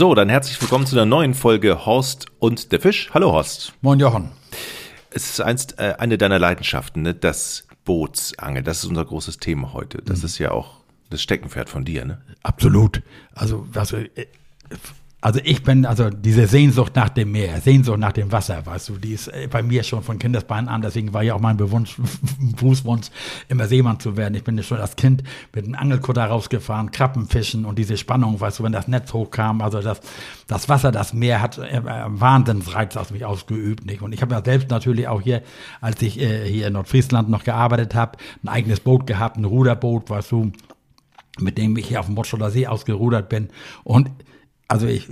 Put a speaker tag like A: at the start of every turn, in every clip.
A: So, dann herzlich willkommen zu einer neuen Folge Horst und der Fisch. Hallo Horst.
B: Moin Jochen.
A: Es ist einst, äh, eine deiner Leidenschaften, ne? das Bootsangeln. Das ist unser großes Thema heute. Das mhm. ist ja auch das Steckenpferd von dir, ne?
B: Absolut. Also, also äh, also ich bin, also diese Sehnsucht nach dem Meer, Sehnsucht nach dem Wasser, weißt du, die ist äh, bei mir schon von Kindesbeinen an, deswegen war ja auch mein Bewunsch, Fußwunsch, immer Seemann zu werden. Ich bin ja schon als Kind mit einem Angelkutter rausgefahren, Krabbenfischen und diese Spannung, weißt du, wenn das Netz hochkam, also das, das Wasser, das Meer hat äh, Wahnsinnsreiz auf mich ausgeübt, nicht? Und ich habe ja selbst natürlich auch hier, als ich äh, hier in Nordfriesland noch gearbeitet habe, ein eigenes Boot gehabt, ein Ruderboot, weißt du, mit dem ich hier auf dem Motschuller See ausgerudert bin und also ich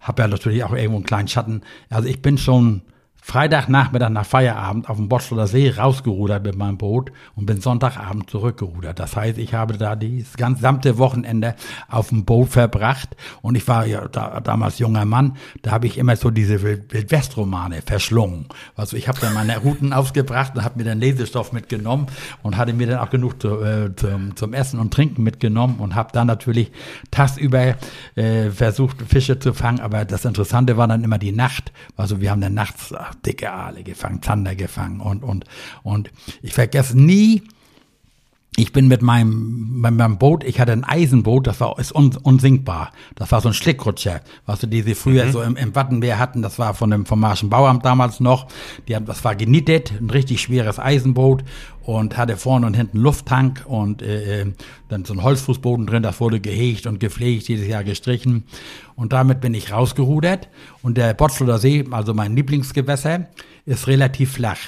B: habe ja natürlich auch irgendwo einen kleinen Schatten. Also ich bin schon Freitagnachmittag nach Feierabend auf dem Botschler See rausgerudert mit meinem Boot und bin Sonntagabend zurückgerudert. Das heißt, ich habe da das gesamte Wochenende auf dem Boot verbracht und ich war ja da, damals junger Mann, da habe ich immer so diese Wildwestromane verschlungen. Also ich habe dann meine Routen ausgebracht und habe mir dann Lesestoff mitgenommen und hatte mir dann auch genug zu, äh, zum, zum Essen und Trinken mitgenommen und habe dann natürlich tagsüber äh, versucht, Fische zu fangen. Aber das Interessante war dann immer die Nacht. Also wir haben dann nachts dicke Aale gefangen, Zander gefangen und, und, und ich vergesse nie, ich bin mit meinem, mit meinem Boot, ich hatte ein Eisenboot, das war ist un, unsinkbar. Das war so ein Schlickrutscher, was du diese früher mhm. so im, im Wattenmeer hatten. Das war von dem vom Marschen Bauamt damals noch. Die haben, das war genietet, ein richtig schweres Eisenboot und hatte vorne und hinten Lufttank und äh, äh, dann so ein Holzfußboden drin. Das wurde gehegt und gepflegt, jedes Jahr gestrichen. Und damit bin ich rausgerudert. Und der Botzler See, also mein Lieblingsgewässer, ist relativ flach.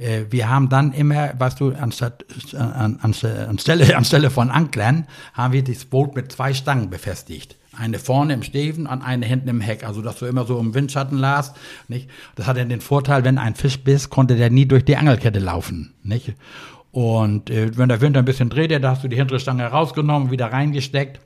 B: Äh, wir haben dann immer, weißt du, anstatt, an, an, anstelle, anstelle von Anklern, haben wir das Boot mit zwei Stangen befestigt. Eine vorne im Steven und eine hinten im Heck, also dass du immer so im Windschatten las. Nicht? Das hat ja den Vorteil, wenn ein Fisch biss, konnte der nie durch die Angelkette laufen. Nicht? Und äh, wenn der Wind ein bisschen drehte, da hast du die hintere Stange rausgenommen, wieder reingesteckt.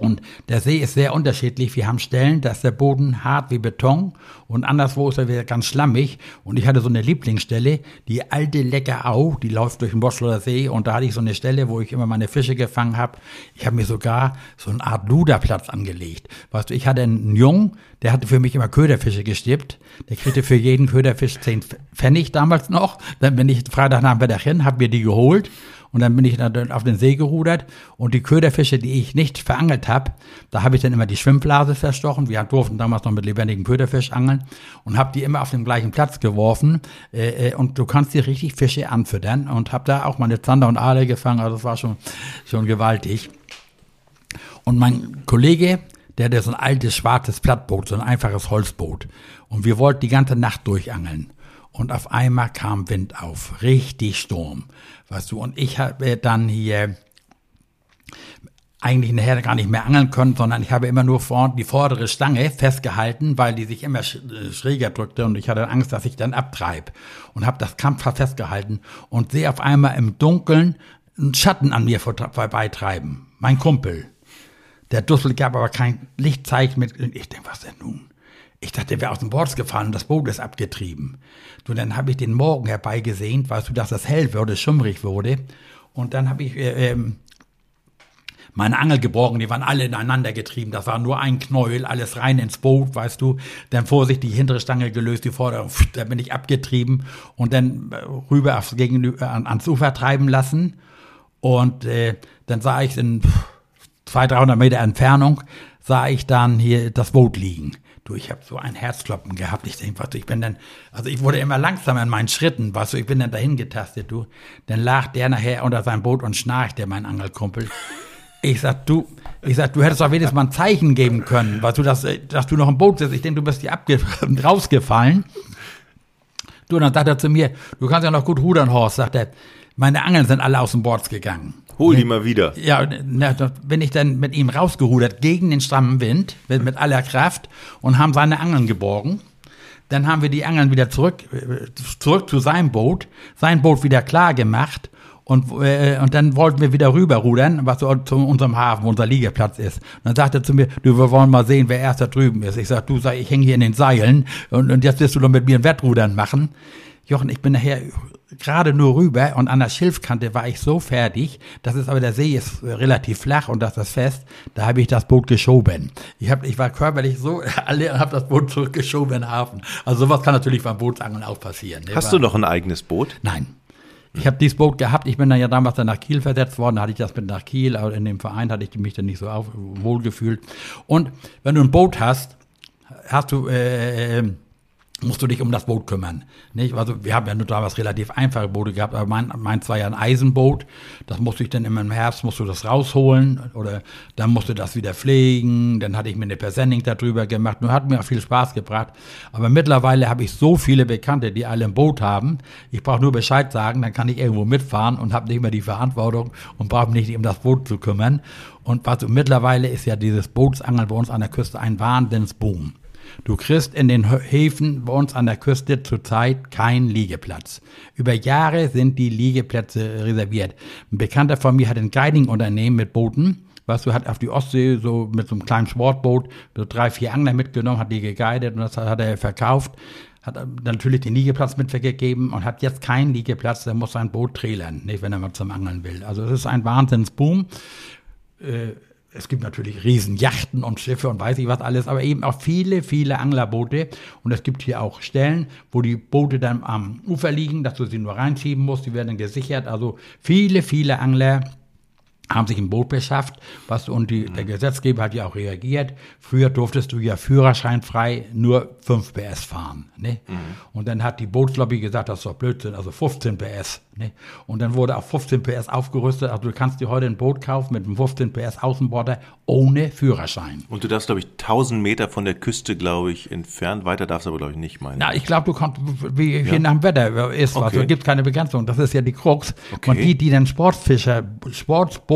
B: Und der See ist sehr unterschiedlich. Wir haben Stellen, da ist der Boden hart wie Beton und anderswo ist er wieder ganz schlammig. Und ich hatte so eine Lieblingsstelle, die alte Leckerau, die läuft durch den Boschler See und da hatte ich so eine Stelle, wo ich immer meine Fische gefangen habe. Ich habe mir sogar so eine Art Luderplatz angelegt. Weißt du, ich hatte einen Jungen, der hatte für mich immer Köderfische gestippt. Der kriegte für jeden Köderfisch zehn Pfennig damals noch. Dann bin ich Freitagnachmittag hin, habe mir die geholt und dann bin ich dann auf den See gerudert und die Köderfische, die ich nicht verangelt habe, da habe ich dann immer die Schwimmblase verstochen. Wir durften damals noch mit lebendigem Köderfisch angeln und habe die immer auf dem gleichen Platz geworfen. Äh, äh, und du kannst dir richtig Fische anfüttern und habe da auch meine Zander und Aale gefangen. Also das war schon, schon gewaltig. Und mein Kollege, der hatte so ein altes schwarzes Plattboot, so ein einfaches Holzboot. Und wir wollten die ganze Nacht durchangeln. Und auf einmal kam Wind auf, richtig Sturm, weißt du. Und ich habe dann hier eigentlich nachher gar nicht mehr angeln können, sondern ich habe immer nur vor, die vordere Stange festgehalten, weil die sich immer äh, schräger drückte und ich hatte Angst, dass ich dann abtreib und habe das Kampfer festgehalten und sehe auf einmal im Dunkeln einen Schatten an mir vorbeitreiben. Mein Kumpel. Der Dussel gab aber kein Lichtzeichen mit. Ich denke, was denn nun? Ich dachte, der wäre aus dem Bord gefallen und das Boot ist abgetrieben. Du, dann habe ich den Morgen herbeigesehnt, weißt du, dass das hell wurde, schummrig wurde. Und dann habe ich äh, ähm, meine Angel gebrochen, die waren alle ineinander getrieben. Das war nur ein Knäuel, alles rein ins Boot, weißt du. Dann vorsichtig die hintere Stange gelöst, die vordere, pff, da bin ich abgetrieben und dann äh, rüber aufs Gegenüber, ans Ufer treiben lassen. Und äh, dann sah ich in 200, 300 Meter Entfernung, sah ich dann hier das Boot liegen. Du, ich habe so ein Herzkloppen gehabt. Ich denke, was du, ich bin dann, also ich wurde immer langsamer in meinen Schritten, was du, ich bin dann dahin getastet, du. Dann lag der nachher unter seinem Boot und schnarchte, mein Angelkumpel. Ich sag, du, ich sag, du hättest doch wenigstens mal ein Zeichen geben können, was du, dass, dass du noch im Boot sitzt. Ich denke, du bist hier abge rausgefallen. Du, dann sagt er zu mir, du kannst ja noch gut rudern, Horst, sagt er. Meine Angeln sind alle aus dem Board gegangen.
A: Hol die mal wieder.
B: Ja, na, da bin ich dann mit ihm rausgerudert gegen den strammen Wind mit, mit aller Kraft und haben seine Angeln geborgen. Dann haben wir die Angeln wieder zurück, zurück zu seinem Boot, sein Boot wieder klar gemacht und, äh, und dann wollten wir wieder rüberrudern, was so zu unserem Hafen, wo unser Liegeplatz ist. Und dann sagte er zu mir, du, wir wollen mal sehen, wer erst da drüben ist. Ich sag, du sag, ich hänge hier in den Seilen und, und jetzt wirst du doch mit mir ein Wettrudern machen. Jochen, ich bin nachher gerade nur rüber und an der Schilfkante war ich so fertig, das ist aber der See ist relativ flach und das ist fest, da habe ich das Boot geschoben. Ich, hab, ich war körperlich so alle und habe das Boot zurückgeschoben in den Hafen. Also sowas kann natürlich beim Bootsangeln auch passieren.
A: Ne? Hast du noch ein eigenes Boot?
B: Nein. Ich habe dieses Boot gehabt, ich bin dann ja damals dann nach Kiel versetzt worden, da hatte ich das mit nach Kiel, aber in dem Verein hatte ich mich dann nicht so auf, wohl gefühlt. Und wenn du ein Boot hast, hast du äh, äh musst du dich um das Boot kümmern. Nicht? Also wir haben ja nur damals relativ einfache Boote gehabt, aber mein, meins war ja ein Eisenboot. Das musste ich dann immer im Herbst, musst du das rausholen oder dann musst du das wieder pflegen. Dann hatte ich mir eine Persenning darüber gemacht. Nur hat mir auch viel Spaß gebracht. Aber mittlerweile habe ich so viele Bekannte, die alle ein Boot haben. Ich brauche nur Bescheid sagen, dann kann ich irgendwo mitfahren und habe nicht mehr die Verantwortung und brauche mich nicht um das Boot zu kümmern. Und was, mittlerweile ist ja dieses Bootsangeln bei uns an der Küste ein Wahnsinnsboom. Du kriegst in den Häfen bei uns an der Küste zurzeit keinen Liegeplatz. Über Jahre sind die Liegeplätze reserviert. Ein Bekannter von mir hat ein Guiding-Unternehmen mit Booten. Was du, hat auf die Ostsee so mit so einem kleinen Sportboot so drei, vier Angler mitgenommen, hat die geguidet und das hat er verkauft hat natürlich den Liegeplatz mit weggegeben und hat jetzt keinen Liegeplatz, der muss sein Boot trailern, nicht wenn er mal zum Angeln will. Also es ist ein Wahnsinnsboom. Äh, es gibt natürlich Riesenjachten und Schiffe und weiß ich was alles, aber eben auch viele, viele Anglerboote. Und es gibt hier auch Stellen, wo die Boote dann am Ufer liegen, dass du sie nur reinschieben musst, die werden dann gesichert. Also viele, viele Angler haben sich ein Boot beschafft, was und die, der Gesetzgeber hat ja auch reagiert. Früher durftest du ja führerscheinfrei nur 5 PS fahren. Ne? Mhm. Und dann hat die Bootslobby gesagt, das ist doch Blödsinn, also 15 PS. Ne? Und dann wurde auf 15 PS aufgerüstet. Also du kannst dir heute ein Boot kaufen mit einem 15 PS Außenborder ohne Führerschein.
A: Und du darfst, glaube ich, 1000 Meter von der Küste, glaube ich, entfernt. Weiter darfst du aber, glaube ich, nicht meinen.
B: Na, ich glaube, du kannst, wie ja. je nach dem Wetter ist, okay. also gibt keine Begrenzung. Das ist ja die Krux. Okay. Und die, die den Sportfischer,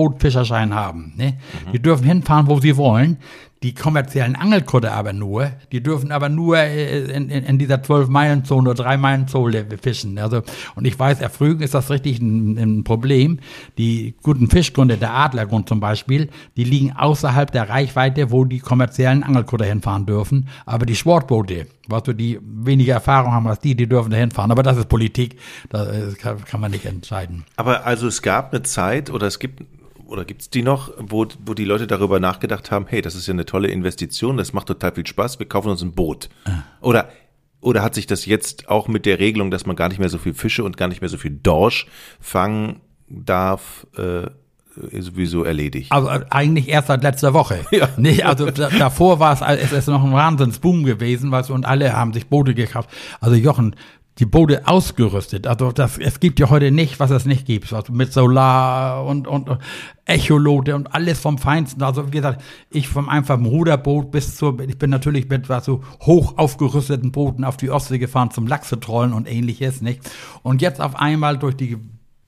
B: Sportbootfischerschein haben, ne? Mhm. die dürfen hinfahren, wo sie wollen die kommerziellen Angelkutter aber nur, die dürfen aber nur äh, in, in, in dieser 12-Meilen-Zone oder 3-Meilen-Zone fischen. Also, und ich weiß, erfrügen ist das richtig ein, ein, Problem. Die guten Fischgründe, der Adlergrund zum Beispiel, die liegen außerhalb der Reichweite, wo die kommerziellen Angelkutter hinfahren dürfen. Aber die Sportboote, was du die weniger Erfahrung haben als die, die dürfen da hinfahren. Aber das ist Politik, das äh, kann, kann man nicht entscheiden.
A: Aber also es gab eine Zeit oder es gibt oder gibt es die noch, wo, wo die Leute darüber nachgedacht haben, hey, das ist ja eine tolle Investition, das macht total viel Spaß, wir kaufen uns ein Boot. Ah. Oder, oder hat sich das jetzt auch mit der Regelung, dass man gar nicht mehr so viel Fische und gar nicht mehr so viel Dorsch fangen darf, äh, sowieso erledigt.
B: Also äh, eigentlich erst seit letzter Woche. Ja. Nee, also davor war es, es ist noch ein Wahnsinnsboom gewesen, du, und alle haben sich Boote gekauft. Also Jochen, die Boote ausgerüstet. Also das, es gibt ja heute nicht, was es nicht gibt. Also mit Solar und, und Echolote und alles vom Feinsten. Also wie gesagt, ich vom einfachen Ruderboot bis zur, ich bin natürlich mit was so hoch aufgerüsteten Booten auf die Ostsee gefahren zum Lachse trollen und ähnliches, nicht? Und jetzt auf einmal durch die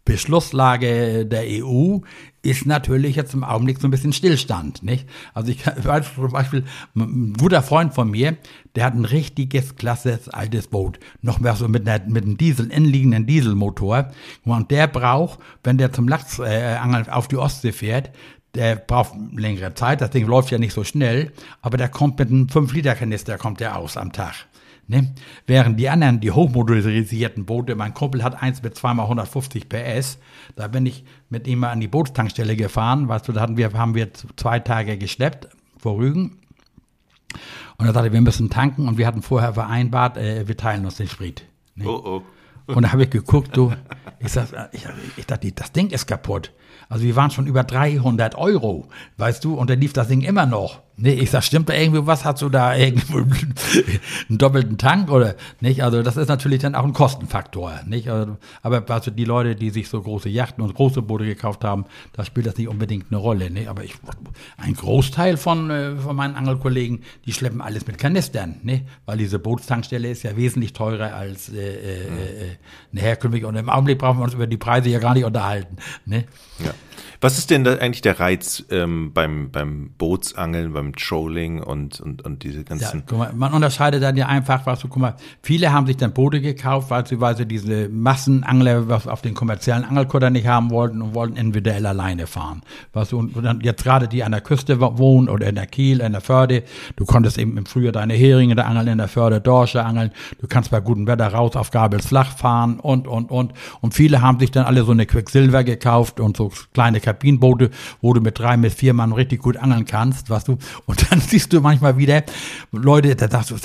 B: Beschlusslage der EU ist natürlich jetzt im Augenblick so ein bisschen Stillstand, nicht? Also ich weiß zum Beispiel, ein guter Freund von mir, der hat ein richtiges, klasses, altes Boot. Noch mehr so mit, einer, mit einem Diesel, innenliegenden Dieselmotor. Und der braucht, wenn der zum Lachsangeln äh, auf die Ostsee fährt, der braucht längere Zeit, das Ding läuft ja nicht so schnell, aber der kommt mit einem 5-Liter-Kanister, kommt der aus am Tag. Ne? Während die anderen, die hochmotorisierten Boote, mein Kumpel hat eins mit zweimal 150 PS, da bin ich mit ihm mal an die Bootstankstelle gefahren, weißt du, da hatten wir, haben wir zwei Tage geschleppt vor Rügen. Und er sagte, wir müssen tanken und wir hatten vorher vereinbart, äh, wir teilen uns den Sprit. Ne? Oh, oh. Und da habe ich geguckt, du, ich, sag, ich, ich dachte, das Ding ist kaputt. Also wir waren schon über 300 Euro, weißt du, und dann lief das Ding immer noch. Nee, ich sag, stimmt da irgendwie was? Hast du da irgendwo einen doppelten Tank oder nicht? Also das ist natürlich dann auch ein Kostenfaktor, nicht? Also, aber also die Leute, die sich so große Yachten und große Boote gekauft haben, da spielt das nicht unbedingt eine Rolle, nicht? Aber ich, ein Großteil von, äh, von meinen Angelkollegen, die schleppen alles mit Kanistern, nicht? Weil diese Bootstankstelle ist ja wesentlich teurer als äh, äh, äh, eine herkömmliche. Und im Augenblick brauchen wir uns über die Preise ja gar nicht unterhalten, ne?
A: Ja. Was ist denn da eigentlich der Reiz ähm, beim, beim Bootsangeln, beim Trolling und, und, und diese ganzen.
B: Ja, guck mal, man unterscheidet dann ja einfach, was du, guck mal, viele haben sich dann Boote gekauft, weil sie, weil sie diese Massenangler was auf den kommerziellen Angelkutter nicht haben wollten und wollten individuell alleine fahren. Was du, und dann jetzt gerade die an der Küste wohnen oder in der Kiel, in der Förde, du konntest eben im Frühjahr deine Heringe da angeln, in der Förde Dorsche angeln, du kannst bei gutem Wetter raus auf Gabels flach fahren und, und, und. Und viele haben sich dann alle so eine Quicksilver gekauft und so kleine Kabinenboote, wo du mit drei, mit vier Mann richtig gut angeln kannst, was du. Und dann siehst du manchmal wieder Leute, da sagst du,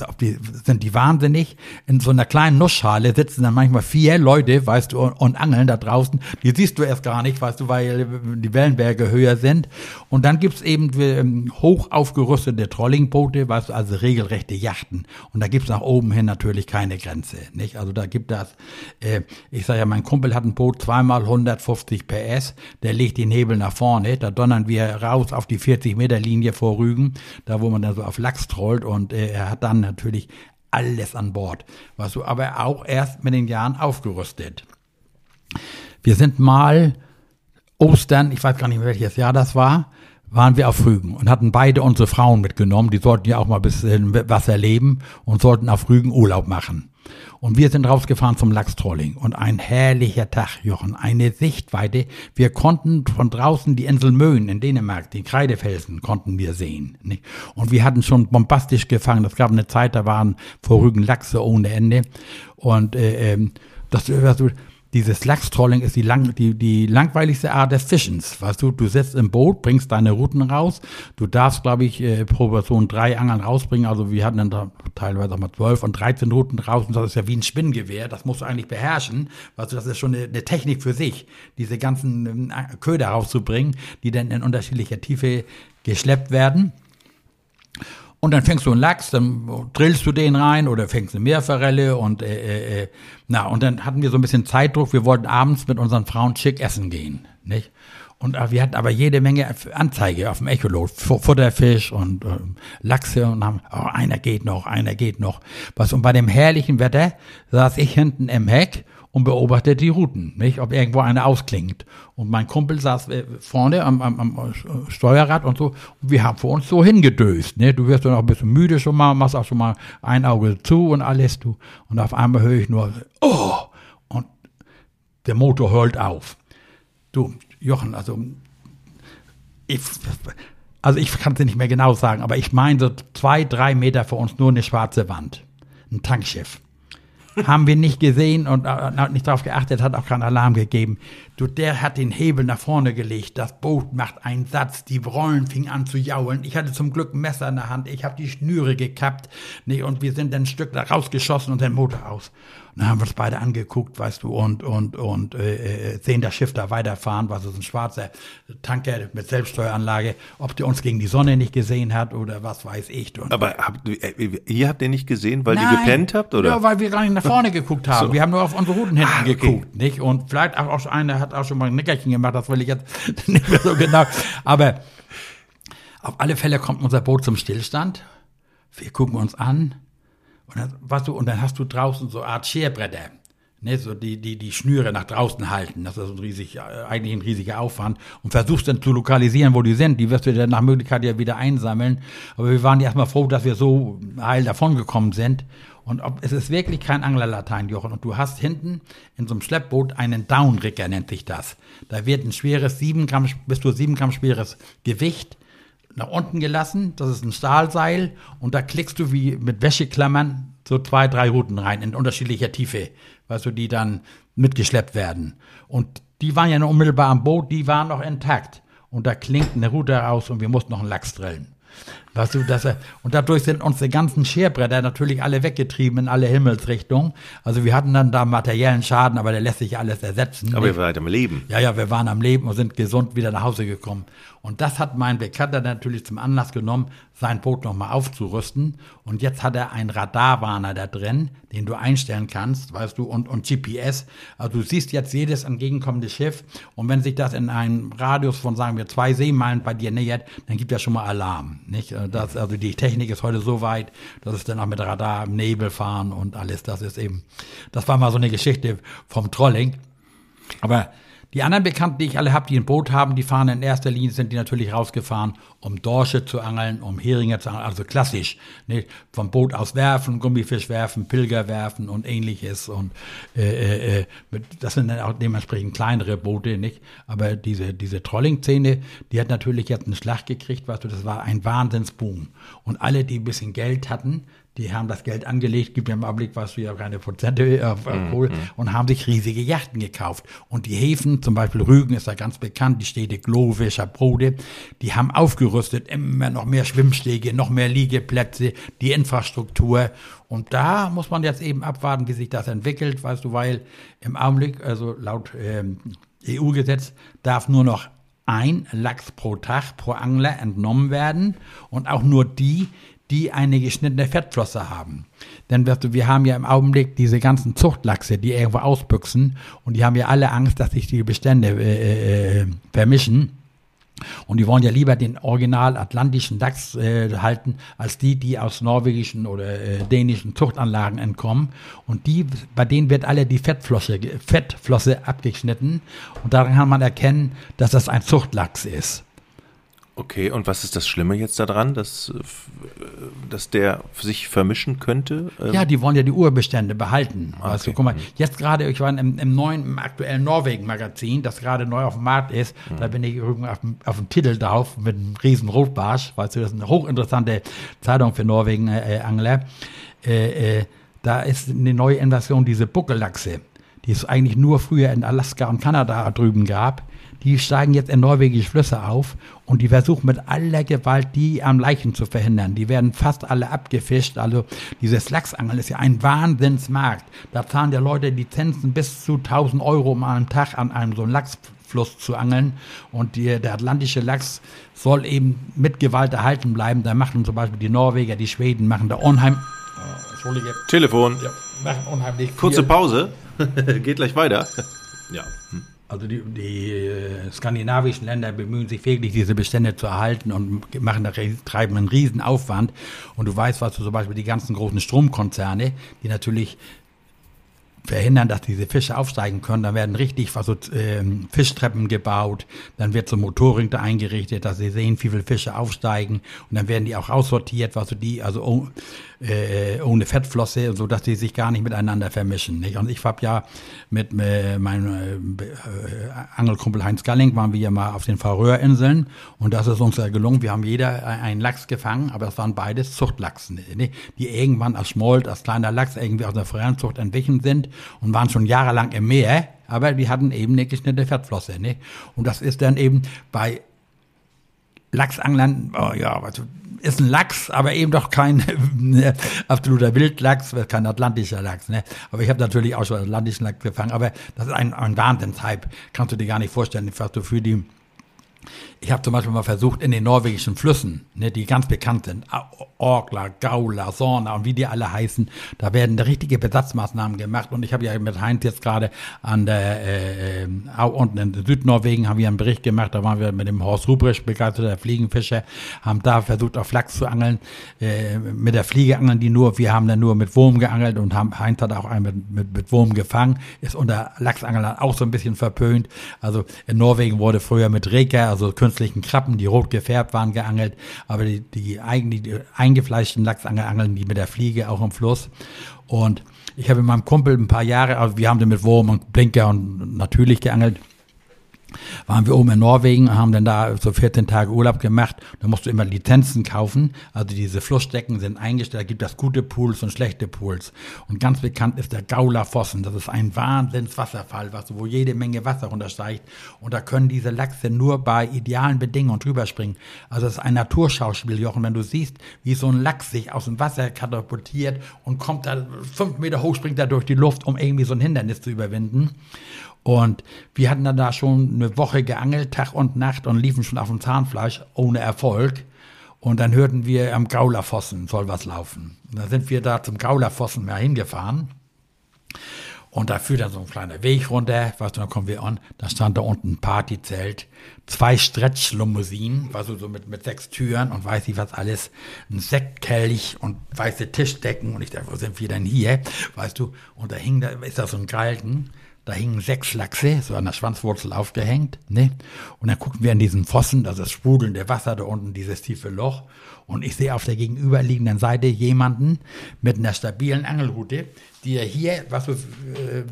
B: sind die wahnsinnig? In so einer kleinen Nussschale sitzen dann manchmal vier Leute, weißt du, und, angeln da draußen. Die siehst du erst gar nicht, weißt du, weil die Wellenberge höher sind. Und dann gibt's eben ähm, hoch aufgerüstete Trollingboote, weißt du, also regelrechte Yachten. Und da gibt's nach oben hin natürlich keine Grenze, nicht? Also da gibt das, äh, ich sage ja, mein Kumpel hat ein Boot zweimal 150 PS, der legt Hebel nach vorne, da donnern wir raus auf die 40 Meter Linie vor Rügen, da wo man dann so auf Lachs trollt und äh, er hat dann natürlich alles an Bord, was so aber auch erst mit den Jahren aufgerüstet. Wir sind mal Ostern, ich weiß gar nicht mehr welches Jahr das war, waren wir auf Rügen und hatten beide unsere Frauen mitgenommen. Die sollten ja auch mal ein bisschen was erleben und sollten auf Rügen Urlaub machen. Und wir sind rausgefahren zum Lachstrolling. Und ein herrlicher Tag, Jochen. Eine Sichtweite. Wir konnten von draußen die Insel Möhn in Dänemark, die Kreidefelsen, konnten wir sehen. Nicht? Und wir hatten schon bombastisch gefangen. Es gab eine Zeit, da waren vor Rügen Lachse ohne Ende. Und äh, ähm, das, also, dieses Lachstrolling ist die, lang, die, die langweiligste Art des Fischens. Weißt du, du sitzt im Boot, bringst deine Routen raus. Du darfst, glaube ich, äh, pro Person drei Angeln rausbringen. Also wir hatten dann da teilweise auch mal zwölf und dreizehn Routen draußen. Das ist ja wie ein Spinngewehr. Das musst du eigentlich beherrschen. Weißt du, das ist schon eine, eine Technik für sich, diese ganzen äh, Köder rauszubringen, die dann in unterschiedlicher Tiefe geschleppt werden. Und dann fängst du einen Lachs, dann drillst du den rein oder fängst eine Meerforelle und äh, äh, na und dann hatten wir so ein bisschen Zeitdruck. Wir wollten abends mit unseren Frauen schick essen gehen, nicht? Und äh, wir hatten aber jede Menge Anzeige auf dem Echolot, Futterfisch und äh, Lachse und haben, oh, einer geht noch, einer geht noch. Was und bei dem herrlichen Wetter saß ich hinten im Heck und beobachtet die Routen, nicht? Ob irgendwo eine ausklingt. Und mein Kumpel saß äh, vorne am, am, am Steuerrad und so. Und wir haben vor uns so hingedöst, ne? Du wirst dann auch ein bisschen müde schon mal, machst auch schon mal ein Auge zu und alles, du. Und auf einmal höre ich nur, oh! Und der Motor hört auf. Du, Jochen, also, ich, also ich kann es nicht mehr genau sagen, aber ich meine so zwei, drei Meter vor uns nur eine schwarze Wand. Ein Tankschiff haben wir nicht gesehen und äh, nicht darauf geachtet, hat auch keinen Alarm gegeben. Du, der hat den Hebel nach vorne gelegt, das Boot macht einen Satz, die Rollen fingen an zu jaulen. Ich hatte zum Glück ein Messer in der Hand, ich habe die Schnüre gekappt nee, und wir sind ein Stück da rausgeschossen und den Motor aus. Und dann haben wir uns beide angeguckt, weißt du, und, und, und äh, äh, sehen das Schiff da weiterfahren, was ist ein schwarzer Tanker mit Selbststeueranlage, ob der uns gegen die Sonne nicht gesehen hat oder was weiß ich. Und
A: Aber habt, äh, ihr habt den nicht gesehen, weil Nein, ihr gepennt habt, oder?
B: Ja, weil wir gar nicht nach vorne geguckt haben. So. Wir haben nur auf unsere Routen hinten ah, okay. geguckt, nicht? Und vielleicht auch, auch einer hat auch schon mal ein Nickerchen gemacht, das will ich jetzt nicht mehr so genau. Aber auf alle Fälle kommt unser Boot zum Stillstand. Wir gucken uns an und dann, was du, und dann hast du draußen so eine Art Scherbretter, ne, so die, die, die Schnüre nach draußen halten. Das ist ein riesig, eigentlich ein riesiger Aufwand. Und versuchst dann zu lokalisieren, wo die sind. Die wirst du dann nach Möglichkeit ja wieder einsammeln. Aber wir waren ja erstmal froh, dass wir so heil davongekommen sind. Und ob, es ist wirklich kein Anglerlatein, Jochen. Und du hast hinten in so einem Schleppboot einen Downrigger, nennt sich das. Da wird ein schweres, sieben Gramm, bis zu sieben Gramm schweres Gewicht nach unten gelassen. Das ist ein Stahlseil und da klickst du wie mit Wäscheklammern so zwei, drei Routen rein in unterschiedlicher Tiefe, weißt du, die dann mitgeschleppt werden. Und die waren ja noch unmittelbar am Boot, die waren noch intakt. Und da klingt eine Route raus und wir mussten noch einen Lachs drillen. Weißt du, dass er, und dadurch sind unsere ganzen Scherbretter natürlich alle weggetrieben in alle Himmelsrichtungen. Also wir hatten dann da materiellen Schaden, aber der lässt sich alles ersetzen.
A: Aber wir waren am Leben.
B: Ja, ja, wir waren am Leben und sind gesund wieder nach Hause gekommen. Und das hat mein Bekannter natürlich zum Anlass genommen, sein Boot nochmal aufzurüsten. Und jetzt hat er einen Radarwarner da drin, den du einstellen kannst, weißt du, und, und GPS. Also du siehst jetzt jedes entgegenkommende Schiff. Und wenn sich das in einem Radius von, sagen wir, zwei Seemeilen bei dir nähert, dann gibt er schon mal Alarm. Nicht? Das, also die Technik ist heute so weit, dass es dann auch mit Radar im Nebel fahren und alles. Das ist eben, das war mal so eine Geschichte vom Trolling. Aber Die anderen Bekannten, die ich alle habe, die ein Boot haben, die fahren in erster Linie, sind die natürlich rausgefahren, um Dorsche zu angeln, um Heringe zu angeln, also klassisch. Nicht? Vom Boot aus werfen, Gummifisch werfen, Pilger werfen und ähnliches. Und äh, äh, äh das sind dann auch dementsprechend kleinere Boote, nicht? Aber diese, diese Trolling-Szene, die hat natürlich jetzt einen Schlag gekriegt, weißt du, das war ein Wahnsinnsboom. Und alle, die ein bisschen Geld hatten, die haben das Geld angelegt, gibt ja im Augenblick, weißt du ja keine Prozente auf äh, Kohle, mm, und haben sich riesige Yachten gekauft. Und die Häfen, zum Beispiel Rügen ist da ganz bekannt, die Städte Glove, Schabrode, die haben aufgerüstet, immer noch mehr Schwimmstege, noch mehr Liegeplätze, die Infrastruktur. Und da muss man jetzt eben abwarten, wie sich das entwickelt, weißt du, weil im Augenblick, also laut ähm, EU-Gesetz, darf nur noch ein Lachs pro Tag pro Angler entnommen werden und auch nur die, die eine geschnittene Fettflosse haben. Denn wir haben ja im Augenblick diese ganzen Zuchtlachse, die irgendwo ausbüchsen und die haben ja alle Angst, dass sich die Bestände äh, äh, vermischen. Und die wollen ja lieber den original atlantischen Dachs äh, halten, als die, die aus norwegischen oder äh, dänischen Zuchtanlagen entkommen. Und die, bei denen wird alle die Fettflosse, Fettflosse abgeschnitten. Und daran kann man erkennen, dass das ein Zuchtlachs ist.
A: Okay, und was ist das Schlimme jetzt daran, dass, dass der sich vermischen könnte?
B: Ja, die wollen ja die Urbestände behalten. Okay. Also, guck mal, jetzt gerade, ich war im, im neuen, im aktuellen Norwegen-Magazin, das gerade neu auf dem Markt ist, mhm. da bin ich auf, auf dem Titel drauf mit einem riesen Rotbarsch, weißt du, das ist eine hochinteressante Zeitung für Norwegen-Angler. Äh, äh, da ist eine neue Invasion, diese Buckellachse, die es eigentlich nur früher in Alaska und Kanada drüben gab die steigen jetzt in norwegische Flüsse auf und die versuchen mit aller Gewalt, die am Leichen zu verhindern. Die werden fast alle abgefischt. Also dieses Lachsangeln ist ja ein Wahnsinnsmarkt. Da zahlen ja Leute Lizenzen bis zu 1000 Euro um einen Tag an einem so einem Lachsfluss zu angeln. Und die, der atlantische Lachs soll eben mit Gewalt erhalten bleiben. Da machen zum Beispiel die Norweger, die Schweden machen da unheim...
A: Oh, Entschuldige. Telefon. Ja, machen unheimlich Kurze Pause. Geht gleich weiter.
B: ja. Hm. Also die, die äh, skandinavischen Länder bemühen sich wirklich, diese Bestände zu erhalten und machen da, treiben einen riesen Aufwand. Und du weißt, was du zum Beispiel die ganzen großen Stromkonzerne, die natürlich verhindern, dass diese Fische aufsteigen können. Dann werden richtig also, äh, Fischtreppen gebaut, dann wird so Motorring da eingerichtet, dass sie sehen, wie viele Fische aufsteigen und dann werden die auch aussortiert, also die, also oh, äh, ohne Fettflosse, so dass die sich gar nicht miteinander vermischen. Nicht? Und ich habe ja mit äh, meinem äh, Angelkumpel Heinz Galling waren wir ja mal auf den Färöerinseln und das ist uns ja gelungen. Wir haben jeder einen Lachs gefangen, aber es waren beides Zuchtlachsen, nicht? die irgendwann als Schmold, als kleiner Lachs irgendwie aus der Forellenzucht entwichen sind und waren schon jahrelang im Meer, aber die hatten eben eine geschnittene Fettflosse. Nicht? Und das ist dann eben bei Lachsanglern, oh ja, also ist ein Lachs, aber eben doch kein ne, absoluter Wildlachs, kein atlantischer Lachs. Ne? Aber ich habe natürlich auch schon atlantischen Lachs gefangen, aber das ist ein, ein Wahnsinnshype. Kannst du dir gar nicht vorstellen, was du für die ich habe zum Beispiel mal versucht, in den norwegischen Flüssen, ne, die ganz bekannt sind, Orkla, Gaula, Sorna und wie die alle heißen, da werden richtige Besatzmaßnahmen gemacht. Und ich habe ja mit Heinz jetzt gerade an der, äh, äh, unten in Südnorwegen haben wir einen Bericht gemacht, da waren wir mit dem Horst Rubrisch begeisterter Fliegenfischer, haben da versucht, auf Lachs zu angeln, äh, mit der Fliege angeln die nur, wir haben dann nur mit Wurm geangelt und haben, Heinz hat auch einen mit, mit, mit Wurm gefangen, ist unter Lachsangeln auch so ein bisschen verpönt. Also in Norwegen wurde früher mit Reker, also künstlichen Krabben, die rot gefärbt waren, geangelt, aber die, die, eigentlich, die eingefleischten Lachsangel angeln die mit der Fliege auch im Fluss. Und ich habe mit meinem Kumpel ein paar Jahre, also wir haben den mit Wurm und Blinker und natürlich geangelt waren wir oben in Norwegen und haben dann da so 14 Tage Urlaub gemacht. Da musst du immer Lizenzen kaufen. Also diese Flussdecken sind eingestellt. Da gibt es gute Pools und schlechte Pools. Und ganz bekannt ist der Gauler Fossen. Das ist ein Wahnsinnswasserfall, was, wo jede Menge Wasser runtersteigt. Und da können diese Lachse nur bei idealen Bedingungen drüber springen. Also es ist ein Naturschauspiel, Jochen. Wenn du siehst, wie so ein Lachs sich aus dem Wasser katapultiert und kommt da fünf Meter hoch, springt er durch die Luft, um irgendwie so ein Hindernis zu überwinden. Und wir hatten dann da schon eine Woche geangelt, Tag und Nacht und liefen schon auf dem Zahnfleisch ohne Erfolg. Und dann hörten wir am Gaulerfossen soll was laufen. Und dann sind wir da zum Gaulerfossen mal hingefahren. Und da führt dann so ein kleiner Weg runter, weißt du, dann kommen wir an, da stand da unten ein Partyzelt, zwei Stretch-Limousinen, weißt du, so mit, mit sechs Türen und weiß ich was alles, ein Sektkelch und weiße Tischdecken und ich dachte, wo sind wir denn hier, weißt du, und da hing da, ist da so ein Galgen, Da hingen sechs Lachse, so an der Schwanzwurzel aufgehängt, ne? Und dann gucken wir in diesen Fossen, das ist sprudelnde Wasser da unten, dieses tiefe Loch. Und ich sehe auf der gegenüberliegenden Seite jemanden mit einer stabilen Angelrute, die er hier, was äh,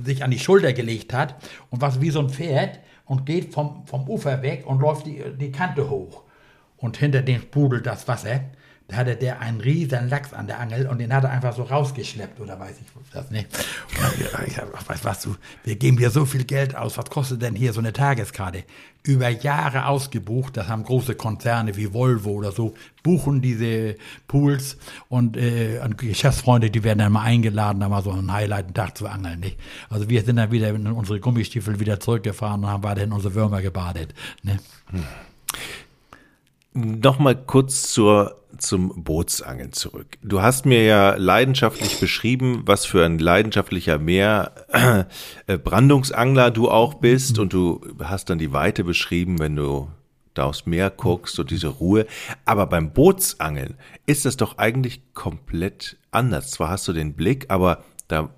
B: sich an die Schulter gelegt hat und was wie so ein Pferd und geht vom, vom Ufer weg und läuft die, die Kante hoch. Und hinter dem sprudelt das Wasser. Da hatte der einen riesen Lachs an der Angel und den hat er einfach so rausgeschleppt oder weiß ich das nicht. Und ich sag, weißt was du, wir geben hier so viel Geld aus, was kostet denn hier so eine Tageskarte? Über Jahre ausgebucht, das haben große Konzerne wie Volvo oder so, buchen diese Pools und, äh, und Geschäftsfreunde, die werden dann mal eingeladen, da mal so einen Highlight, einen Tag zu angeln. Nicht? Also wir sind dann wieder in unsere Gummistiefel wieder zurückgefahren und haben weiterhin unsere Würmer gebadet. Ne? Hm.
A: Nochmal kurz zur, zum Bootsangeln zurück. Du hast mir ja leidenschaftlich beschrieben, was für ein leidenschaftlicher Meer äh, du auch bist mhm. und du hast dann die Weite beschrieben, wenn du da aufs Meer guckst und diese Ruhe. Aber beim Bootsangeln ist das doch eigentlich komplett anders. Zwar hast du den Blick, aber da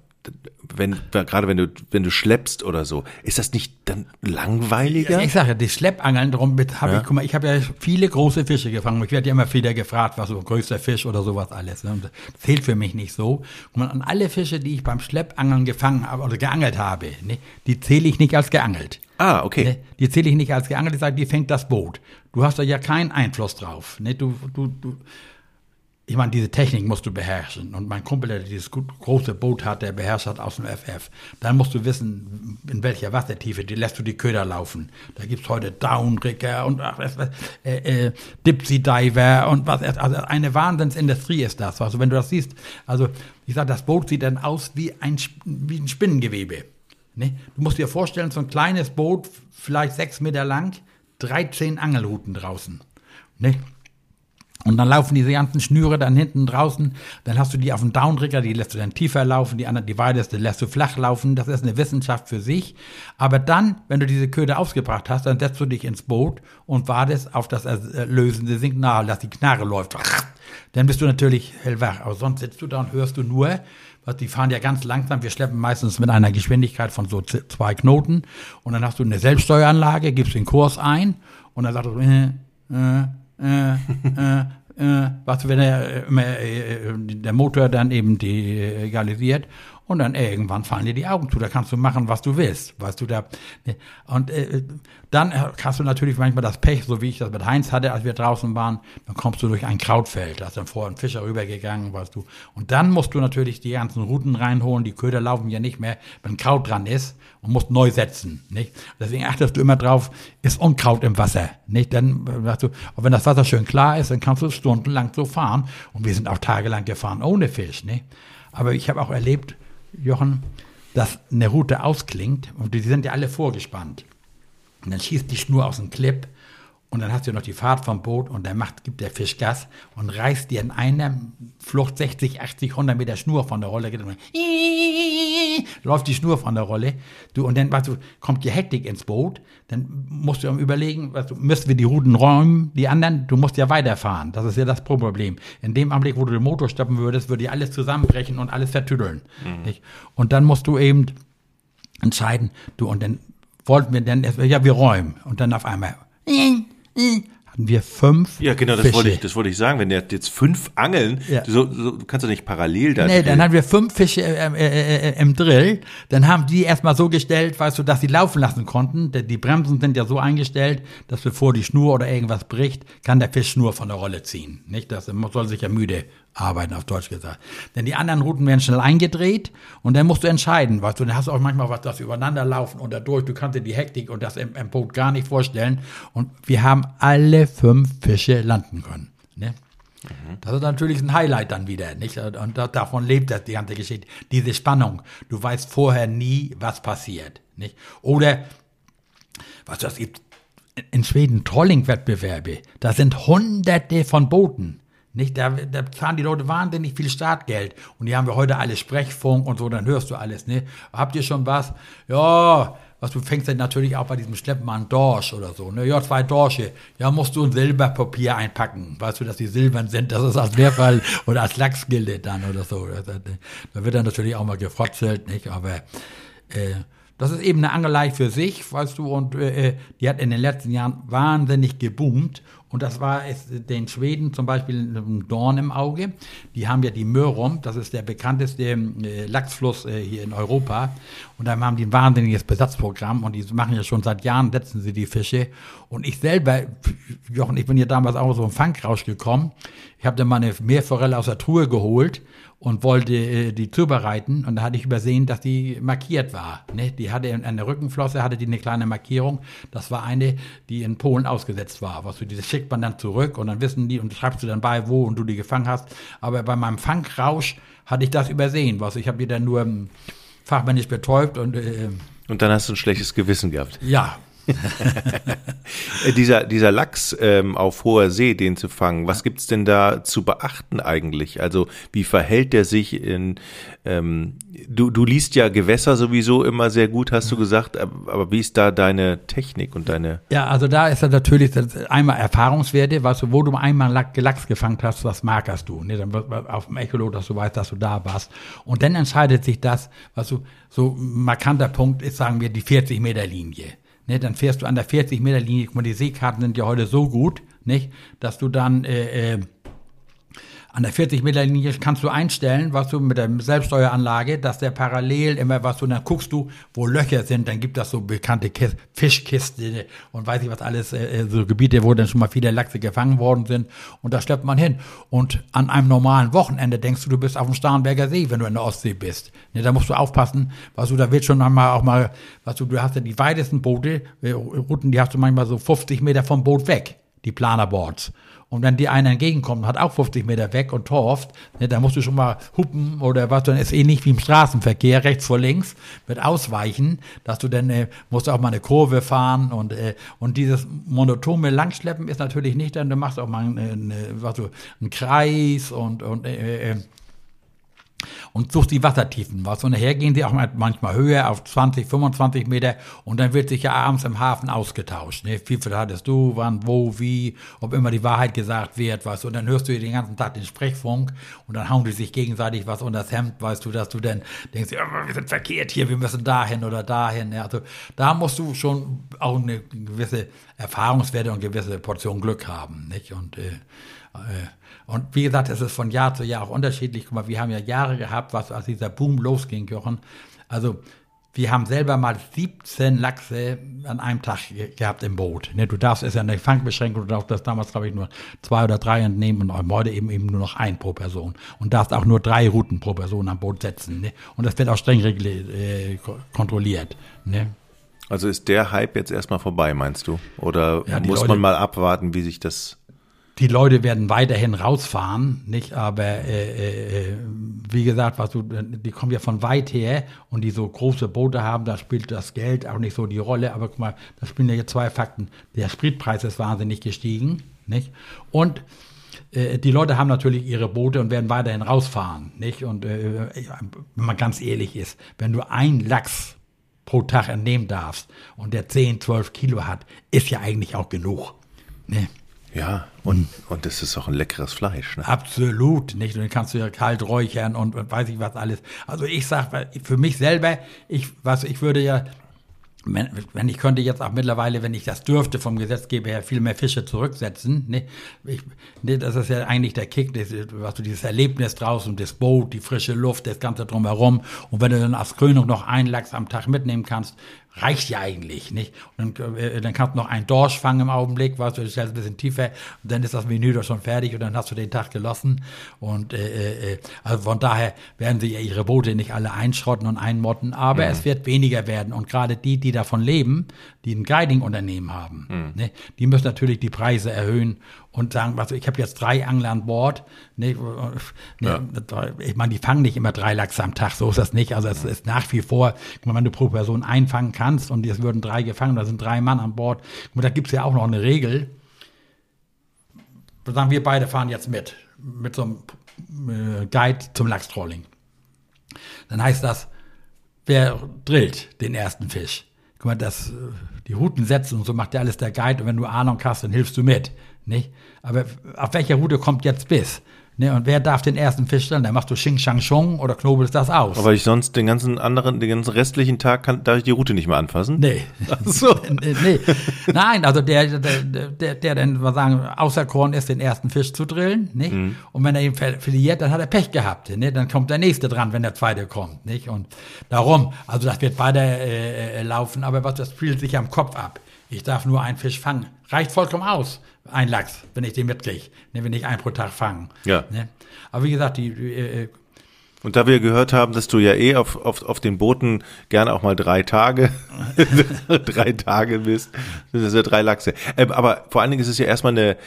A: wenn, gerade wenn du, wenn du schleppst oder so, ist das nicht dann langweiliger?
B: Ich sage ja, die Schleppangeln, darum habe ja. ich, guck mal, ich habe ja viele große Fische gefangen. Ich werde ja immer wieder gefragt, was so größter Fisch oder sowas alles. Ne? Das zählt für mich nicht so. Und an alle Fische, die ich beim Schleppangeln gefangen habe oder geangelt habe, ne, die zähle ich nicht als geangelt.
A: Ah, okay. Ne?
B: Die zähle ich nicht als geangelt, ich sage, die fängt das Boot. Du hast da ja keinen Einfluss drauf. Ne? Du, du, du, ich meine, diese Technik musst du beherrschen. Und mein Kumpel, der dieses große Boot hat, der beherrscht hat aus dem FF. Dann musst du wissen, in welcher Wassertiefe, die lässt du die Köder laufen. Da gibt's heute Downrigger und äh, äh, Dipsy Diver und was. Also eine Wahnsinnsindustrie ist das. Also wenn du das siehst, also ich sage, das Boot sieht dann aus wie ein, wie ein Spinnengewebe. Ne? Du musst dir vorstellen, so ein kleines Boot, vielleicht sechs Meter lang, 13 Angelruten draußen. Ne? Und dann laufen diese ganzen Schnüre dann hinten draußen. Dann hast du die auf dem Downrigger, die lässt du dann tiefer laufen, die andere, die weiteste lässt du flach laufen. Das ist eine Wissenschaft für sich. Aber dann, wenn du diese Köder ausgebracht hast, dann setzt du dich ins Boot und wartest auf das erlösende Signal, dass die Knarre läuft. Dann bist du natürlich hellwach. Aber sonst sitzt du da und hörst du nur, was, die fahren ja ganz langsam. Wir schleppen meistens mit einer Geschwindigkeit von so zwei Knoten. Und dann hast du eine Selbststeueranlage, gibst den Kurs ein und dann sagt du, äh, äh, äh, äh, äh, was, wenn er, äh, äh, der Motor dann eben degalisiert und dann irgendwann fallen dir die Augen zu. Da kannst du machen, was du willst. Weißt du, da. Ne? Und äh, dann hast du natürlich manchmal das Pech, so wie ich das mit Heinz hatte, als wir draußen waren. Dann kommst du durch ein Krautfeld. Da ist dann vorher ein Fischer rübergegangen, weißt du. Und dann musst du natürlich die ganzen Routen reinholen. Die Köder laufen ja nicht mehr, wenn Kraut dran ist und musst neu setzen. Nicht? Deswegen achtest du immer drauf, ist Unkraut im Wasser. Nicht? Dann, weißt du, und wenn das Wasser schön klar ist, dann kannst du stundenlang so fahren. Und wir sind auch tagelang gefahren ohne Fisch. Nicht? Aber ich habe auch erlebt, Jochen, dass eine Route ausklingt und die sind ja alle vorgespannt. Und dann schießt die Schnur aus dem Clip und dann hast du noch die Fahrt vom Boot und dann macht, gibt der Fisch Gas und reißt dir in einer Flucht 60, 80, 100 Meter Schnur von der Rolle. Läuft die Schnur von der Rolle. Du, und dann weißt du, kommt die Hektik ins Boot. Dann musst du überlegen, weißt du, müssen wir die Routen räumen, die anderen, du musst ja weiterfahren. Das ist ja das Problem. In dem Augenblick, wo du den Motor stoppen würdest, würde dir alles zusammenbrechen und alles vertüddeln. Mhm. Und dann musst du eben entscheiden, du, und dann wollten wir dann, ja, wir räumen. Und dann auf einmal, hatten wir fünf.
A: Ja, genau, das Fische. wollte ich, das wollte ich sagen. Wenn der jetzt fünf Angeln, ja. so, so kannst du nicht parallel
B: da. Nee, dann hatten wir fünf Fische äh, äh, äh, im Drill. Dann haben die erstmal so gestellt, weißt du, dass sie laufen lassen konnten. Die Bremsen sind ja so eingestellt, dass bevor die Schnur oder irgendwas bricht, kann der Fisch Schnur von der Rolle ziehen. Nicht? Das soll sich ja müde arbeiten, auf Deutsch gesagt. Denn die anderen Routen werden schnell eingedreht und dann musst du entscheiden, weißt du, dann hast du auch manchmal was, das übereinander laufen und dadurch, du kannst dir die Hektik und das im, im Boot gar nicht vorstellen. Und wir haben alle fünf Fische landen können. Ne? Mhm. Das ist natürlich ein Highlight dann wieder, nicht? Und davon lebt das, die ganze Geschichte. Diese Spannung. Du weißt vorher nie, was passiert, nicht? Oder, was das gibt, in Schweden Trolling-Wettbewerbe. Da sind hunderte von Booten. Nicht, da, da zahlen die Leute wahnsinnig viel Startgeld. Und die haben wir heute alle Sprechfunk und so, dann hörst du alles, ne? Habt ihr schon was? Ja, was du fängst dann natürlich auch bei diesem Schleppen an Dorsch oder so, ne? Ja, zwei Dorsche. Ja, musst du ein Silberpapier einpacken. Weißt du, dass die silbern sind, das ist als Mehrfall oder als Lachs gilt dann oder so. Da wird dann natürlich auch mal gefrotzelt, nicht? Aber, äh, das ist eben eine Angelei für sich, weißt du, und äh, äh die hat in den letzten Jahren wahnsinnig geboomt. Und das war es den Schweden zum Beispiel ein Dorn im Auge. Die haben ja die Mörrum, das ist der bekannteste äh, Lachsfluss äh, hier in Europa. Und dann haben die ein wahnsinniges Besatzprogramm und die machen ja schon seit Jahren, setzen sie die Fische. Und ich selber, Jochen, ich bin ja damals auch so im Fangrausch gekommen. Ich habe dann mal eine Meerforelle aus der Truhe geholt und wollte äh, die zubereiten und da hatte ich übersehen, dass die markiert war. Ne? Die hatte an der Rückenflosse hatte die eine kleine Markierung. Das war eine, die in Polen ausgesetzt war. Was du, diese schickt man dann zurück und dann wissen die und schreibst du dann bei, wo und du die gefangen hast. Aber bei meinem Fangrausch hatte ich das übersehen. Was ich habe die dann nur ähm, fachmännisch betäubt und äh,
A: und dann hast du ein schlechtes Gewissen gehabt.
B: Ja,
A: dieser, dieser Lachs ähm, auf hoher See, den zu fangen, was gibt's denn da zu beachten eigentlich? Also wie verhält der sich in, ähm, du, du liest ja Gewässer sowieso immer sehr gut, hast du gesagt, aber wie ist da deine Technik und deine...
B: Ja, also da ist das natürlich einmal Erfahrungswerte, weißt du, wo du einmal Lachs gefangen hast, was markerst du, ne? dann auf dem Echolot, dass du weißt, dass du da warst. Und dann entscheidet sich das, was du, so markanter Punkt ist, sagen wir, die 40 Meter Linie. Ne, dann fährst du an der 40 Meter Linie, guck mal, die Seekarten sind ja heute so gut, nicht, dass du dann äh, äh, an der 40 Meter Linie kannst du einstellen, was du mit der Selbststeueranlage, dass der parallel immer was du, dann guckst du, wo Löcher sind, dann gibt das so bekannte Kist, Fischkiste und weiß ich was alles, äh, äh, so Gebiete, wo dann schon mal viele Lachse gefangen worden sind und da schleppt man hin. Und an einem normalen Wochenende denkst du, du bist auf dem Starnberger See, wenn du in der Ostsee bist. Ne, da musst du aufpassen, was du, da wird schon einmal auch mal, was du, du hast ja die weitesten Boote, äh, Routen, die hast du manchmal so 50 Meter vom Boot weg, die Planerboards. Und wenn dir einer entgegenkommt, hat auch 50 Meter weg und torft, ne, da musst du schon mal hupen oder was, dann ist ähnlich wie im Straßenverkehr, rechts vor links, wird ausweichen, dass du dann, äh, musst auch mal eine Kurve fahren und, äh, und dieses monotone Langschleppen ist natürlich nicht, dann du machst auch mal eine, was du, einen Kreis und, und äh, äh und sucht die Wassertiefen was. Und nachher gehen sie auch manchmal höher auf 20, 25 Meter und dann wird sich ja abends im Hafen ausgetauscht. Ne? Wie viel hattest du, wann, wo, wie, ob immer die Wahrheit gesagt wird, was. Und dann hörst du den ganzen Tag den Sprechfunk und dann hauen die sich gegenseitig was unter das Hemd, weißt du, dass du dann denkst, ja, wir sind verkehrt hier, wir müssen dahin oder dahin. Ja, also da musst du schon auch eine gewisse Erfahrungswerte und gewisse Portion Glück haben. Nicht? Und äh, und wie gesagt, es ist von Jahr zu Jahr auch unterschiedlich. Guck mal, wir haben ja Jahre gehabt, was als dieser Boom losging, Jochen. Also wir haben selber mal 17 Lachse an einem Tag gehabt im Boot. Ne, du darfst, es ja eine Fangbeschränkung, du darfst das damals, glaube ich, nur zwei oder drei entnehmen und heute eben eben nur noch ein pro Person. Und darfst auch nur drei Routen pro Person am Boot setzen. Ne? Und das wird auch streng äh, kontrolliert. Ne?
A: Also ist der Hype jetzt erstmal vorbei, meinst du? Oder ja, muss Leute, man mal abwarten, wie sich das
B: die Leute werden weiterhin rausfahren, nicht? Aber äh, äh, wie gesagt, was du, die kommen ja von weit her und die so große Boote haben, da spielt das Geld auch nicht so die Rolle. Aber guck mal, da spielen ja jetzt zwei Fakten. Der Spritpreis ist wahnsinnig gestiegen, nicht? Und äh, die Leute haben natürlich ihre Boote und werden weiterhin rausfahren, nicht? Und äh, wenn man ganz ehrlich ist, wenn du ein Lachs pro Tag entnehmen darfst und der 10, 12 Kilo hat, ist ja eigentlich auch genug. Ne?
A: Ja, und, und das ist auch ein leckeres Fleisch.
B: Ne? Absolut, nicht? Und dann kannst du ja kalt räuchern und, und weiß ich was alles. Also ich sag, für mich selber, ich, was, ich würde ja wenn, wenn ich könnte jetzt auch mittlerweile, wenn ich das dürfte vom Gesetzgeber her, viel mehr Fische zurücksetzen. Ne? Ich, ne, das ist ja eigentlich der Kick, das, was du dieses Erlebnis draußen, das Boot, die frische Luft, das Ganze drumherum. Und wenn du dann als Krönung noch einen Lachs am Tag mitnehmen kannst, reicht ja eigentlich, nicht? Und dann, äh, dann kannst du noch einen Dorsch fangen im Augenblick, weißt du, du stellst ein bisschen tiefer und dann ist das Menü doch schon fertig und dann hast du den Tag gelassen. Und äh, äh, also von daher werden sie ja ihre Boote nicht alle einschrotten und einmotten, aber mhm. es wird weniger werden. Und gerade die, die davon leben, die ein Guiding-Unternehmen haben, mhm. ne, die müssen natürlich die Preise erhöhen und sagen, also ich habe jetzt drei Angler an Bord. Ne, ne, ja. Ich meine, die fangen nicht immer drei Lachse am Tag, so ist das nicht. Also es ist nach wie vor, wenn du pro Person einfangen kannst und es würden drei gefangen, da sind drei Mann an Bord. Und da gibt es ja auch noch eine Regel. Sagen wir beide fahren jetzt mit, mit so einem äh, Guide zum Lachstrolling. Dann heißt das, wer drillt den ersten Fisch? Guck mal, das, äh, die Routen setzen und so macht ja alles der Guide und wenn du Ahnung hast, dann hilfst du mit. Nicht? Aber auf welcher Route kommt jetzt bis? Ne, und wer darf den ersten Fisch? Dann machst du Xing Shang Chong oder knobelst das aus.
A: Aber ich sonst den ganzen anderen, den ganzen restlichen Tag kann, darf ich die Route nicht mehr anfassen?
B: Nee. Ach so. nee. Nein, also der, der, der, der dann, wir sagen, auserkoren ist, den ersten Fisch zu drillen, nicht? Mhm. Und wenn er ihn verliert, dann hat er Pech gehabt, ne? Dann kommt der nächste dran, wenn der zweite kommt, nicht? Und darum, also das wird weiter äh, äh laufen, aber was, das spielt sich am Kopf ab. Ich darf nur einen Fisch fangen. Reicht vollkommen aus. Ein Lachs, wenn ich den mitkriege. Ne, wenn ich einen pro Tag fange.
A: Ja.
B: Ne? Aber wie gesagt, die, äh,
A: und da wir gehört haben, dass du ja eh auf, auf, auf den Booten gerne auch mal drei Tage, drei Tage bist, das sind ja drei Lachse. Ähm, aber vor allen Dingen ist es ja erstmal eine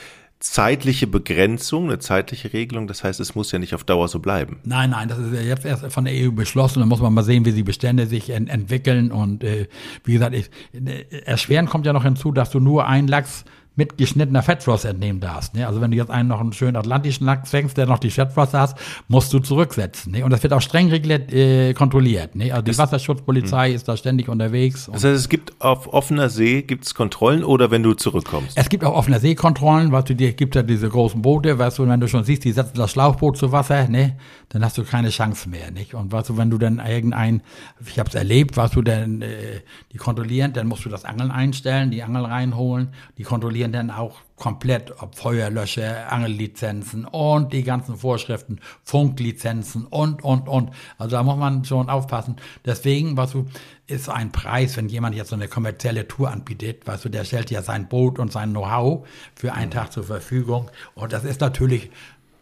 A: zeitliche Begrenzung, eine zeitliche Regelung. Das heißt, es muss ja nicht auf Dauer so bleiben.
B: Nein, nein, das ist ja jetzt erst von der EU beschlossen. Da muss man mal sehen, wie die Bestände sich ent entwickeln. Und äh, wie gesagt, ich, äh, erschweren kommt ja noch hinzu, dass du nur einen Lachs mit geschnittener Fettflosse entnehmen darfst. Ne? Also wenn du jetzt einen noch einen schönen atlantischen Lachs fängst, der noch die Fettflosse hast, musst du zurücksetzen. Ne? Und das wird auch streng reguliert, äh, kontrolliert. Ne? Also die das, Wasserschutzpolizei mh. ist da ständig unterwegs.
A: Das heißt, es gibt auf offener See gibt's Kontrollen oder wenn du zurückkommst?
B: Es gibt auf offener See Kontrollen, weil du dir gibt ja diese großen Boote, weißt du, wenn du schon siehst, die setzen das Schlauchboot zu Wasser, ne? dann hast du keine Chance mehr. Nicht? Und weißt du, wenn du dann irgendein, ich habe es erlebt, weißt du, dann äh, die kontrollieren, dann musst du das Angeln einstellen, die Angel reinholen, die kontrollieren dann auch komplett, ob Feuerlöscher, Angellizenzen und die ganzen Vorschriften, Funklizenzen und, und, und. Also da muss man schon aufpassen. Deswegen, weißt du, ist ein Preis, wenn jemand jetzt so eine kommerzielle Tour anbietet, weißt du, der stellt ja sein Boot und sein Know-how für einen Tag zur Verfügung. Und das ist natürlich,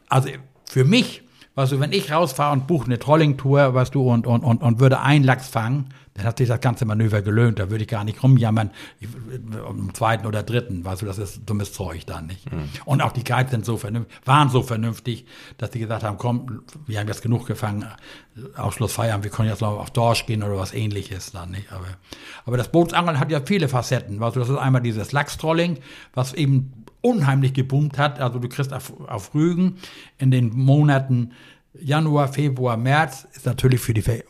B: also für mich, Weißt du, wenn ich rausfahre und buche eine Trollingtour, weißt du, und, und, und, und würde einen Lachs fangen, dann hat sich das ganze Manöver gelöhnt. Da würde ich gar nicht rumjammern, um zweiten oder dritten, weißt du, das ist dummes Zeug dann nicht. Mhm. Und auch die Guides sind so vernünftig, waren so vernünftig, dass sie gesagt haben, komm, wir haben jetzt genug gefangen, Ausschluss feiern, wir können jetzt noch auf Dorsch gehen oder was ähnliches dann nicht. Aber, aber das Bootsangeln hat ja viele Facetten. Weißt du, das ist einmal dieses Lachstrolling, was eben unheimlich geboomt hat. Also du kriegst auf, auf Rügen in den Monaten Januar, Februar, März ist natürlich für die, für,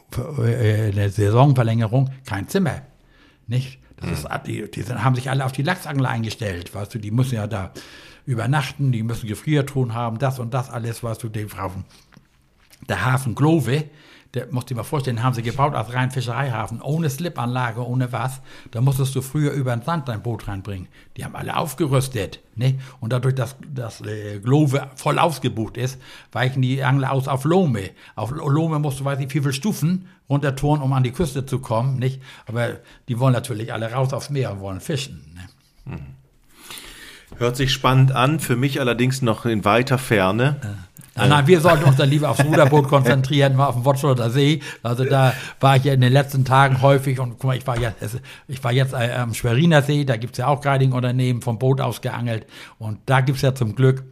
B: äh, Saisonverlängerung kein Zimmer. Nicht? Das ist, hm. die, die haben sich alle auf die Lachsangel eingestellt, weißt du, die müssen ja da übernachten, die müssen Gefriertruhen haben, das und das alles, weißt du, den Frauen. Der Hafen Glove, der musst du dir mal vorstellen, haben sie gebaut als rein Fischereihafen, ohne Slipanlage, ohne was. Da musstest du früher über den Sand dein Boot reinbringen. Die haben alle aufgerüstet, ne? Und dadurch, dass das äh, Glove voll ausgebucht ist, weichen die Angler aus auf Lome. Auf Lome musst du, weiß ich, wie viele Stufen runtertouren, um an die Küste zu kommen, nicht? Aber die wollen natürlich alle raus aufs Meer und wollen fischen, ne?
A: Hm. Hört sich spannend an, für mich allerdings noch in weiter Ferne.
B: Ja. Nein, nein, wir sollten uns dann lieber aufs Ruderboot konzentrieren, mal auf dem Watschlotter See. Also da war ich ja in den letzten Tagen häufig und guck mal, ich war jetzt, ich war jetzt äh, am Schweriner See, da gibt's ja auch Guiding-Unternehmen vom Boot aus geangelt und da gibt's ja zum Glück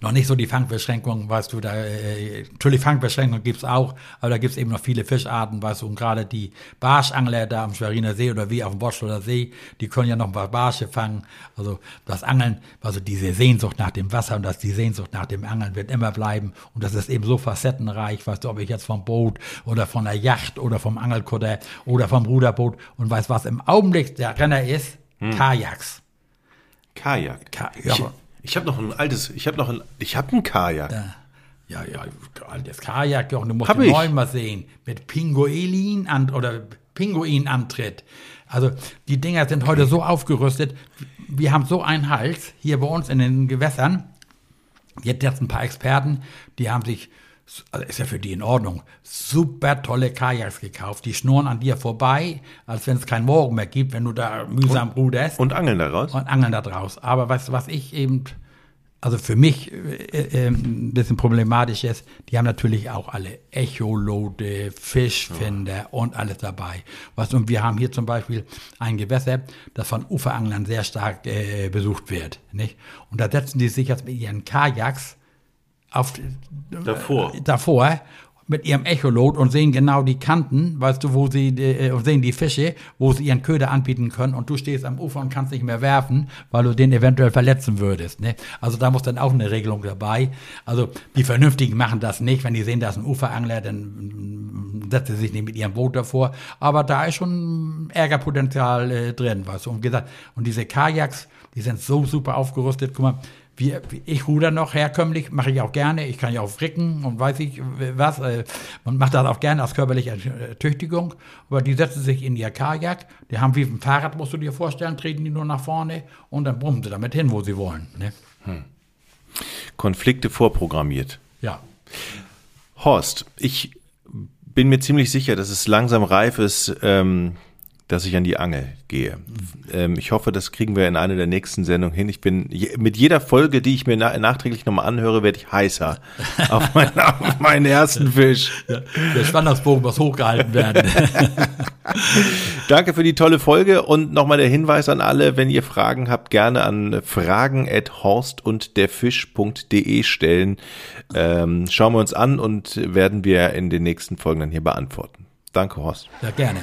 B: noch nicht so die Fangbeschränkungen, weißt du, da, äh, natürlich Fangbeschränkungen gibt's auch, aber da gibt's eben noch viele Fischarten, weißt du, und gerade die Barschangler da am Schweriner See oder wie auf dem Boschler See, die können ja noch ein paar Barsche fangen, also das Angeln, also diese Sehnsucht nach dem Wasser und das, die Sehnsucht nach dem Angeln wird immer bleiben und das ist eben so facettenreich, weißt du, ob ich jetzt vom Boot oder von der Yacht oder vom Angelkutter oder vom Ruderboot und weißt was im Augenblick der Renner ist, hm. Kajaks.
A: Kajak. Ka ja, ich, ich habe noch ein altes, ich habe noch ein, ich habe ein Kajak.
B: Ja. Ja, ja, altes Kajak, und du musst Hab den neuen mal sehen. Mit Pinguin an, oder Pinguinantritt. Also, die Dinger sind heute so aufgerüstet. Wir haben so einen Hals hier bei uns in den Gewässern. Jetzt jetzt ein paar Experten, die haben sich, also ist ja für die in Ordnung, super tolle Kajaks gekauft. Die schnurren an dir vorbei, als wenn es keinen Morgen mehr gibt, wenn du da mühsam
A: und,
B: ruderst.
A: Und angeln daraus.
B: Und angeln da draus. Aber du, was ich eben also für mich äh, äh, ein bisschen problematisch ist, die haben natürlich auch alle Echolode, Fischfinder ja. und alles dabei. Was, und wir haben hier zum Beispiel ein Gewässer, das von Uferanglern sehr stark äh, besucht wird. Nicht? Und da setzen die sich jetzt mit ihren Kajaks auf,
A: davor.
B: Äh, davor mit ihrem Echolot und sehen genau die Kanten, weißt du, wo sie äh, sehen die Fische, wo sie ihren Köder anbieten können und du stehst am Ufer und kannst nicht mehr werfen, weil du den eventuell verletzen würdest. Ne? Also da muss dann auch eine Regelung dabei. Also die Vernünftigen machen das nicht, wenn die sehen, da ist ein Uferangler, dann mm, setzen sie sich nicht mit ihrem Boot davor. Aber da ist schon Ärgerpotenzial äh, drin, weißt du. Und gesagt, und diese Kajaks, die sind so super aufgerüstet. Guck mal, wir, ich ruder noch herkömmlich, mache ich auch gerne. Ich kann ja auch fricken und weiß ich was. Äh, man macht das auch gerne als körperliche Tüchtigung. Aber die setzen sich in ihr Kajak. Die haben wie ein Fahrrad, musst du dir vorstellen, treten die nur nach vorne und dann brummen sie damit hin, wo sie wollen. Ne? Hm.
A: Konflikte vorprogrammiert.
B: Ja.
A: Horst, ich bin mir ziemlich sicher, dass es langsam reif ist, ähm, dass ich an die Angel gehe. Ähm, ich hoffe, das kriegen wir in einer der nächsten Sendungen hin. Ich bin mit jeder Folge, die ich mir na nachträglich nochmal anhöre, werde ich heißer auf, mein, auf meinen ersten Fisch. Ja,
B: der Spannungsbogen muss hochgehalten werden.
A: Danke für die tolle Folge und nochmal der Hinweis an alle, wenn ihr Fragen habt, gerne an fragen at horst und derfisch.de stellen. Ähm, schauen wir uns an und werden wir in den nächsten Folgen dann hier beantworten. Danke, Horst.
B: Ja, gerne.